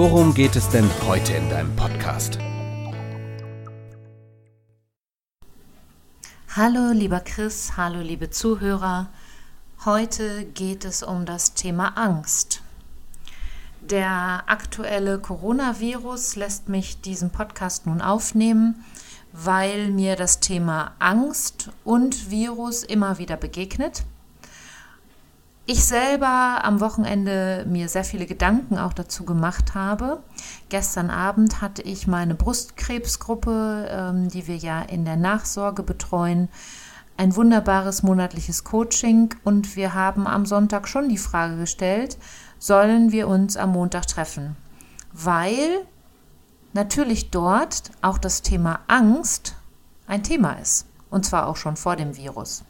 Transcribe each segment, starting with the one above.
worum geht es denn heute in deinem Podcast? Hallo lieber Chris, hallo liebe Zuhörer. Heute geht es um das Thema Angst. Der aktuelle Coronavirus lässt mich diesen Podcast nun aufnehmen, weil mir das Thema Angst und Virus immer wieder begegnet. Ich selber am Wochenende mir sehr viele Gedanken auch dazu gemacht habe. Gestern Abend hatte ich meine Brustkrebsgruppe, ähm, die wir ja in der Nachsorge betreuen, ein wunderbares monatliches Coaching und wir haben am Sonntag schon die Frage gestellt, sollen wir uns am Montag treffen? Weil natürlich dort auch das Thema Angst ein Thema ist. Und zwar auch schon vor dem Virus.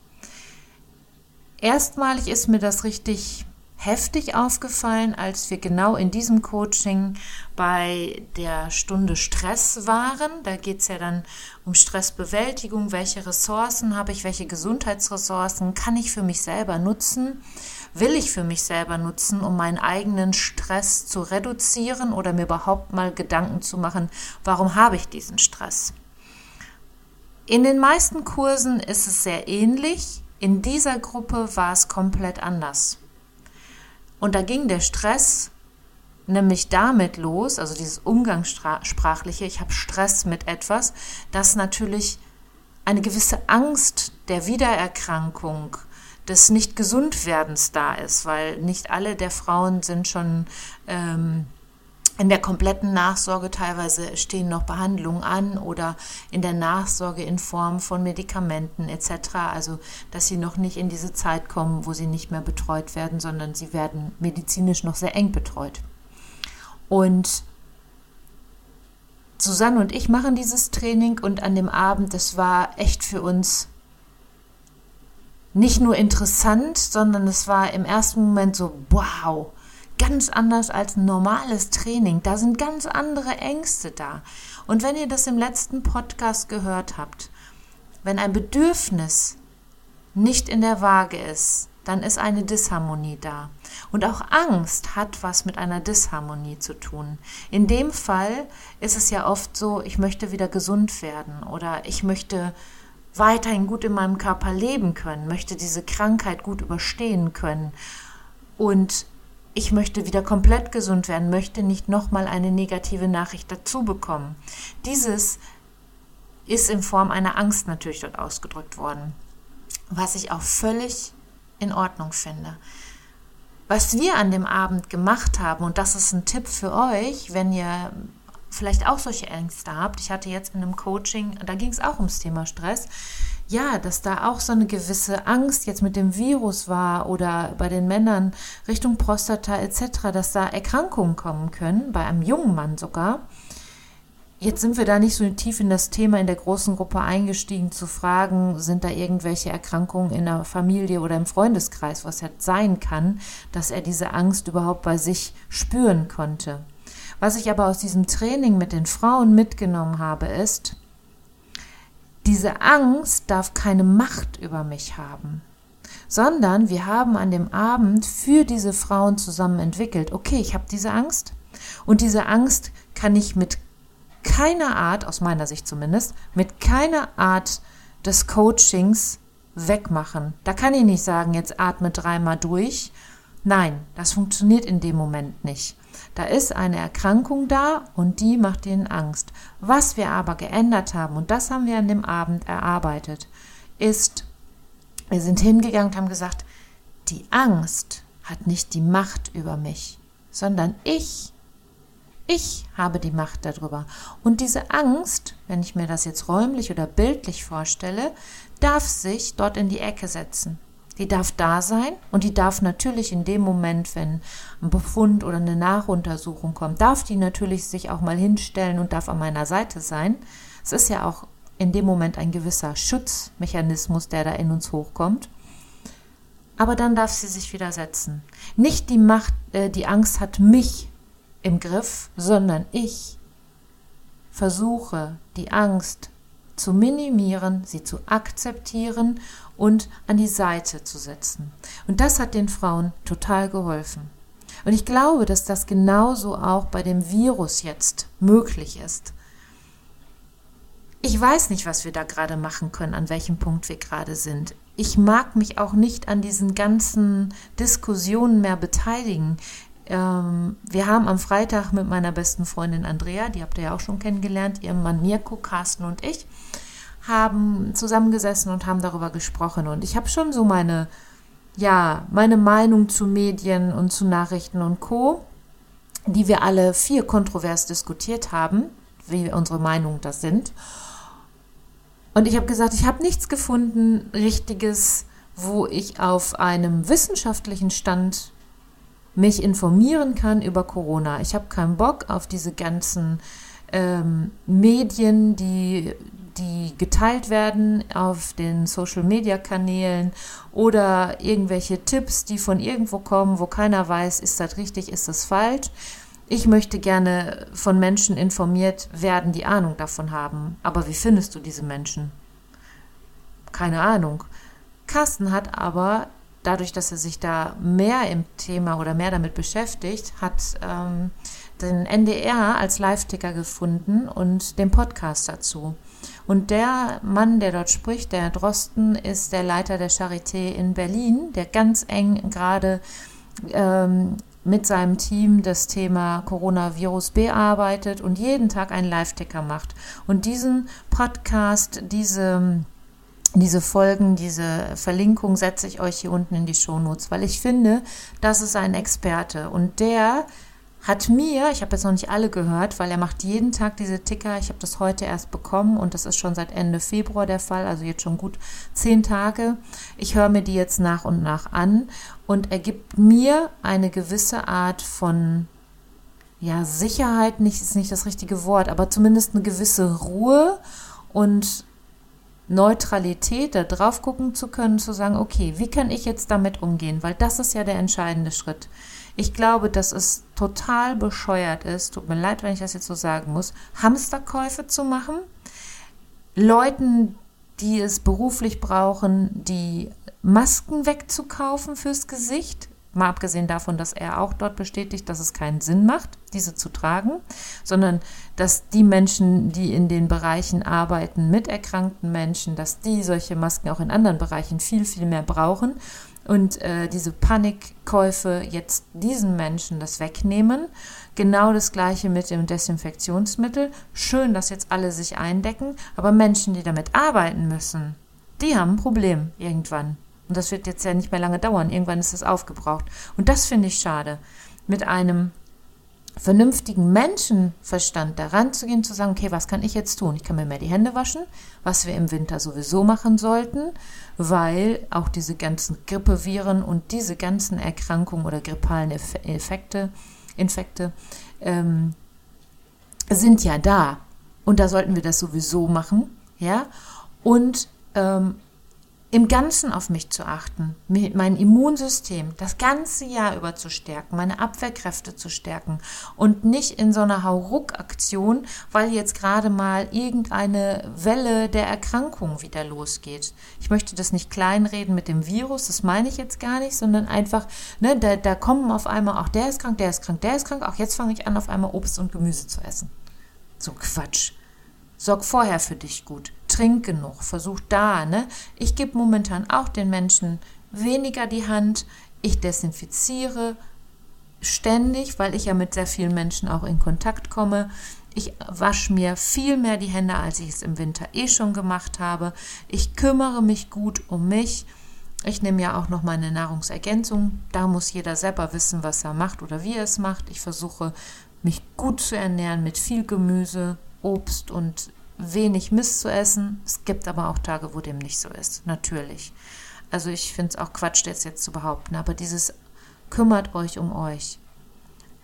Erstmalig ist mir das richtig heftig aufgefallen, als wir genau in diesem Coaching bei der Stunde Stress waren. Da geht es ja dann um Stressbewältigung, welche Ressourcen habe ich, welche Gesundheitsressourcen kann ich für mich selber nutzen, will ich für mich selber nutzen, um meinen eigenen Stress zu reduzieren oder mir überhaupt mal Gedanken zu machen, warum habe ich diesen Stress. In den meisten Kursen ist es sehr ähnlich. In dieser Gruppe war es komplett anders. Und da ging der Stress nämlich damit los, also dieses Umgangssprachliche, ich habe Stress mit etwas, dass natürlich eine gewisse Angst der Wiedererkrankung, des Nicht-Gesundwerdens da ist, weil nicht alle der Frauen sind schon ähm, in der kompletten Nachsorge teilweise stehen noch Behandlungen an oder in der Nachsorge in Form von Medikamenten etc. Also dass sie noch nicht in diese Zeit kommen, wo sie nicht mehr betreut werden, sondern sie werden medizinisch noch sehr eng betreut. Und Susanne und ich machen dieses Training und an dem Abend, das war echt für uns nicht nur interessant, sondern es war im ersten Moment so, wow, ganz anders als ein normales Training. Da sind ganz andere Ängste da. Und wenn ihr das im letzten Podcast gehört habt, wenn ein Bedürfnis nicht in der Waage ist, dann ist eine Disharmonie da. Und auch Angst hat was mit einer Disharmonie zu tun. In dem Fall ist es ja oft so, ich möchte wieder gesund werden oder ich möchte weiterhin gut in meinem Körper leben können, möchte diese Krankheit gut überstehen können. Und ich möchte wieder komplett gesund werden, möchte nicht nochmal eine negative Nachricht dazu bekommen. Dieses ist in Form einer Angst natürlich dort ausgedrückt worden, was ich auch völlig in Ordnung finde. Was wir an dem Abend gemacht haben, und das ist ein Tipp für euch, wenn ihr vielleicht auch solche Ängste habt. Ich hatte jetzt in einem Coaching, da ging es auch ums Thema Stress. Ja, dass da auch so eine gewisse Angst jetzt mit dem Virus war oder bei den Männern Richtung Prostata etc., dass da Erkrankungen kommen können, bei einem jungen Mann sogar. Jetzt sind wir da nicht so tief in das Thema in der großen Gruppe eingestiegen, zu fragen, sind da irgendwelche Erkrankungen in der Familie oder im Freundeskreis, was ja sein kann, dass er diese Angst überhaupt bei sich spüren konnte. Was ich aber aus diesem Training mit den Frauen mitgenommen habe, ist, diese Angst darf keine Macht über mich haben, sondern wir haben an dem Abend für diese Frauen zusammen entwickelt, okay, ich habe diese Angst und diese Angst kann ich mit keiner Art, aus meiner Sicht zumindest, mit keiner Art des Coachings wegmachen. Da kann ich nicht sagen, jetzt atme dreimal durch. Nein, das funktioniert in dem Moment nicht. Da ist eine Erkrankung da und die macht ihnen Angst. Was wir aber geändert haben, und das haben wir an dem Abend erarbeitet, ist, wir sind hingegangen und haben gesagt, die Angst hat nicht die Macht über mich, sondern ich. Ich habe die Macht darüber. Und diese Angst, wenn ich mir das jetzt räumlich oder bildlich vorstelle, darf sich dort in die Ecke setzen. Die darf da sein und die darf natürlich in dem Moment, wenn ein Befund oder eine Nachuntersuchung kommt, darf die natürlich sich auch mal hinstellen und darf an meiner Seite sein. Es ist ja auch in dem Moment ein gewisser Schutzmechanismus, der da in uns hochkommt. Aber dann darf sie sich widersetzen. Nicht die Macht, äh, die Angst hat mich im Griff, sondern ich versuche die Angst zu minimieren, sie zu akzeptieren und an die Seite zu setzen. Und das hat den Frauen total geholfen. Und ich glaube, dass das genauso auch bei dem Virus jetzt möglich ist. Ich weiß nicht, was wir da gerade machen können, an welchem Punkt wir gerade sind. Ich mag mich auch nicht an diesen ganzen Diskussionen mehr beteiligen. Ähm, wir haben am Freitag mit meiner besten Freundin Andrea, die habt ihr ja auch schon kennengelernt, ihrem Mann Mirko, Carsten und ich, haben zusammengesessen und haben darüber gesprochen. Und ich habe schon so meine, ja, meine Meinung zu Medien und zu Nachrichten und Co., die wir alle vier kontrovers diskutiert haben, wie unsere Meinungen das sind. Und ich habe gesagt, ich habe nichts gefunden, richtiges, wo ich auf einem wissenschaftlichen Stand mich informieren kann über Corona. Ich habe keinen Bock auf diese ganzen ähm, Medien, die die geteilt werden auf den Social-Media-Kanälen oder irgendwelche Tipps, die von irgendwo kommen, wo keiner weiß, ist das richtig, ist das falsch. Ich möchte gerne von Menschen informiert werden, die Ahnung davon haben. Aber wie findest du diese Menschen? Keine Ahnung. Carsten hat aber, dadurch, dass er sich da mehr im Thema oder mehr damit beschäftigt, hat ähm, den NDR als Live-Ticker gefunden und den Podcast dazu. Und der Mann, der dort spricht, der Drosten, ist der Leiter der Charité in Berlin, der ganz eng gerade ähm, mit seinem Team das Thema Coronavirus bearbeitet und jeden Tag einen Live-Ticker macht. Und diesen Podcast, diese diese Folgen, diese Verlinkung setze ich euch hier unten in die Shownotes, weil ich finde, das ist ein Experte und der hat mir, ich habe jetzt noch nicht alle gehört, weil er macht jeden Tag diese Ticker. Ich habe das heute erst bekommen und das ist schon seit Ende Februar der Fall, also jetzt schon gut zehn Tage. Ich höre mir die jetzt nach und nach an und er gibt mir eine gewisse Art von ja, Sicherheit, nicht ist nicht das richtige Wort, aber zumindest eine gewisse Ruhe und Neutralität, da drauf gucken zu können, zu sagen, okay, wie kann ich jetzt damit umgehen? Weil das ist ja der entscheidende Schritt. Ich glaube, dass es total bescheuert ist, tut mir leid, wenn ich das jetzt so sagen muss, Hamsterkäufe zu machen, Leuten, die es beruflich brauchen, die Masken wegzukaufen fürs Gesicht, mal abgesehen davon, dass er auch dort bestätigt, dass es keinen Sinn macht, diese zu tragen, sondern dass die Menschen, die in den Bereichen arbeiten mit erkrankten Menschen, dass die solche Masken auch in anderen Bereichen viel, viel mehr brauchen und äh, diese Panikkäufe jetzt diesen Menschen das wegnehmen. Genau das gleiche mit dem Desinfektionsmittel. Schön, dass jetzt alle sich eindecken, aber Menschen, die damit arbeiten müssen, die haben ein Problem irgendwann. Und das wird jetzt ja nicht mehr lange dauern. Irgendwann ist es aufgebraucht. Und das finde ich schade. Mit einem vernünftigen Menschenverstand daran zu gehen, zu sagen, okay, was kann ich jetzt tun? Ich kann mir mehr die Hände waschen, was wir im Winter sowieso machen sollten, weil auch diese ganzen Grippeviren und diese ganzen Erkrankungen oder grippalen Effekte, Infekte ähm, sind ja da. Und da sollten wir das sowieso machen, ja. Und ähm, im Ganzen auf mich zu achten, mein Immunsystem das ganze Jahr über zu stärken, meine Abwehrkräfte zu stärken und nicht in so einer Hauruck-Aktion, weil jetzt gerade mal irgendeine Welle der Erkrankung wieder losgeht. Ich möchte das nicht kleinreden mit dem Virus, das meine ich jetzt gar nicht, sondern einfach, ne, da, da kommen auf einmal, auch der ist krank, der ist krank, der ist krank, auch jetzt fange ich an, auf einmal Obst und Gemüse zu essen. So Quatsch. Sorg vorher für dich gut trink genug, versuch da, ne? Ich gebe momentan auch den Menschen weniger die Hand, ich desinfiziere ständig, weil ich ja mit sehr vielen Menschen auch in Kontakt komme. Ich wasche mir viel mehr die Hände, als ich es im Winter eh schon gemacht habe. Ich kümmere mich gut um mich. Ich nehme ja auch noch meine Nahrungsergänzung. Da muss jeder selber wissen, was er macht oder wie er es macht. Ich versuche mich gut zu ernähren mit viel Gemüse, Obst und wenig Mist zu essen. Es gibt aber auch Tage, wo dem nicht so ist, natürlich. Also ich finde es auch Quatsch, das jetzt zu behaupten, aber dieses kümmert euch um euch.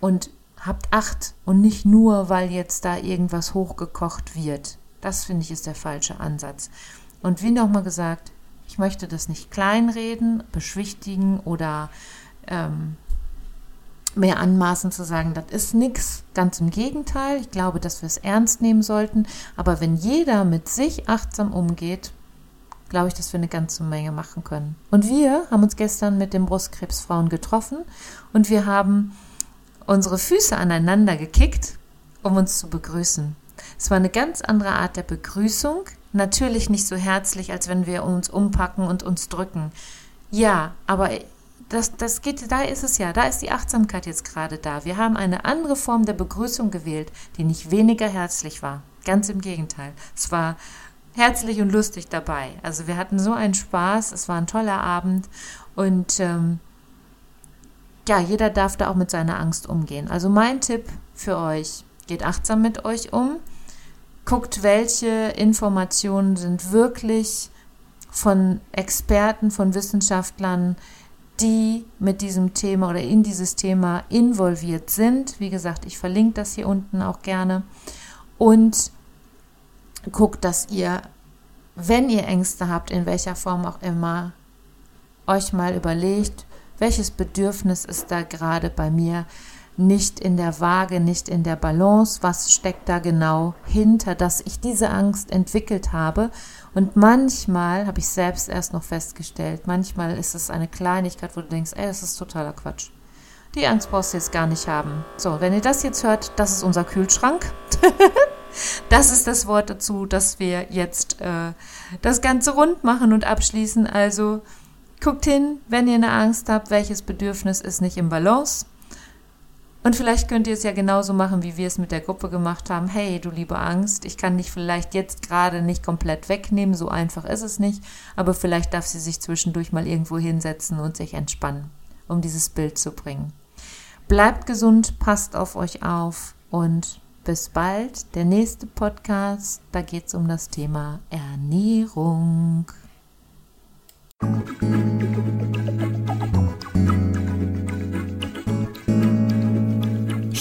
Und habt Acht und nicht nur, weil jetzt da irgendwas hochgekocht wird. Das finde ich ist der falsche Ansatz. Und wie nochmal gesagt, ich möchte das nicht kleinreden, beschwichtigen oder ähm, mehr anmaßen zu sagen, das ist nichts. Ganz im Gegenteil. Ich glaube, dass wir es ernst nehmen sollten. Aber wenn jeder mit sich achtsam umgeht, glaube ich, dass wir eine ganze Menge machen können. Und wir haben uns gestern mit den Brustkrebsfrauen getroffen und wir haben unsere Füße aneinander gekickt, um uns zu begrüßen. Es war eine ganz andere Art der Begrüßung, natürlich nicht so herzlich, als wenn wir uns umpacken und uns drücken. Ja, aber das, das geht, da ist es ja, da ist die Achtsamkeit jetzt gerade da. Wir haben eine andere Form der Begrüßung gewählt, die nicht weniger herzlich war. Ganz im Gegenteil. Es war herzlich und lustig dabei. Also wir hatten so einen Spaß, es war ein toller Abend und ähm, ja, jeder darf da auch mit seiner Angst umgehen. Also mein Tipp für euch, geht achtsam mit euch um, guckt, welche Informationen sind wirklich von Experten, von Wissenschaftlern, die mit diesem Thema oder in dieses Thema involviert sind. Wie gesagt, ich verlinke das hier unten auch gerne. Und guckt, dass ihr, wenn ihr Ängste habt, in welcher Form auch immer, euch mal überlegt, welches Bedürfnis ist da gerade bei mir nicht in der Waage, nicht in der Balance, was steckt da genau hinter, dass ich diese Angst entwickelt habe. Und manchmal habe ich selbst erst noch festgestellt, manchmal ist es eine Kleinigkeit, wo du denkst, ey, das ist totaler Quatsch. Die Angst brauchst du jetzt gar nicht haben. So, wenn ihr das jetzt hört, das ist unser Kühlschrank. das ist das Wort dazu, dass wir jetzt äh, das Ganze rund machen und abschließen. Also guckt hin, wenn ihr eine Angst habt, welches Bedürfnis ist nicht im Balance. Und vielleicht könnt ihr es ja genauso machen, wie wir es mit der Gruppe gemacht haben. Hey, du liebe Angst, ich kann dich vielleicht jetzt gerade nicht komplett wegnehmen, so einfach ist es nicht, aber vielleicht darf sie sich zwischendurch mal irgendwo hinsetzen und sich entspannen, um dieses Bild zu bringen. Bleibt gesund, passt auf euch auf und bis bald. Der nächste Podcast, da geht es um das Thema Ernährung.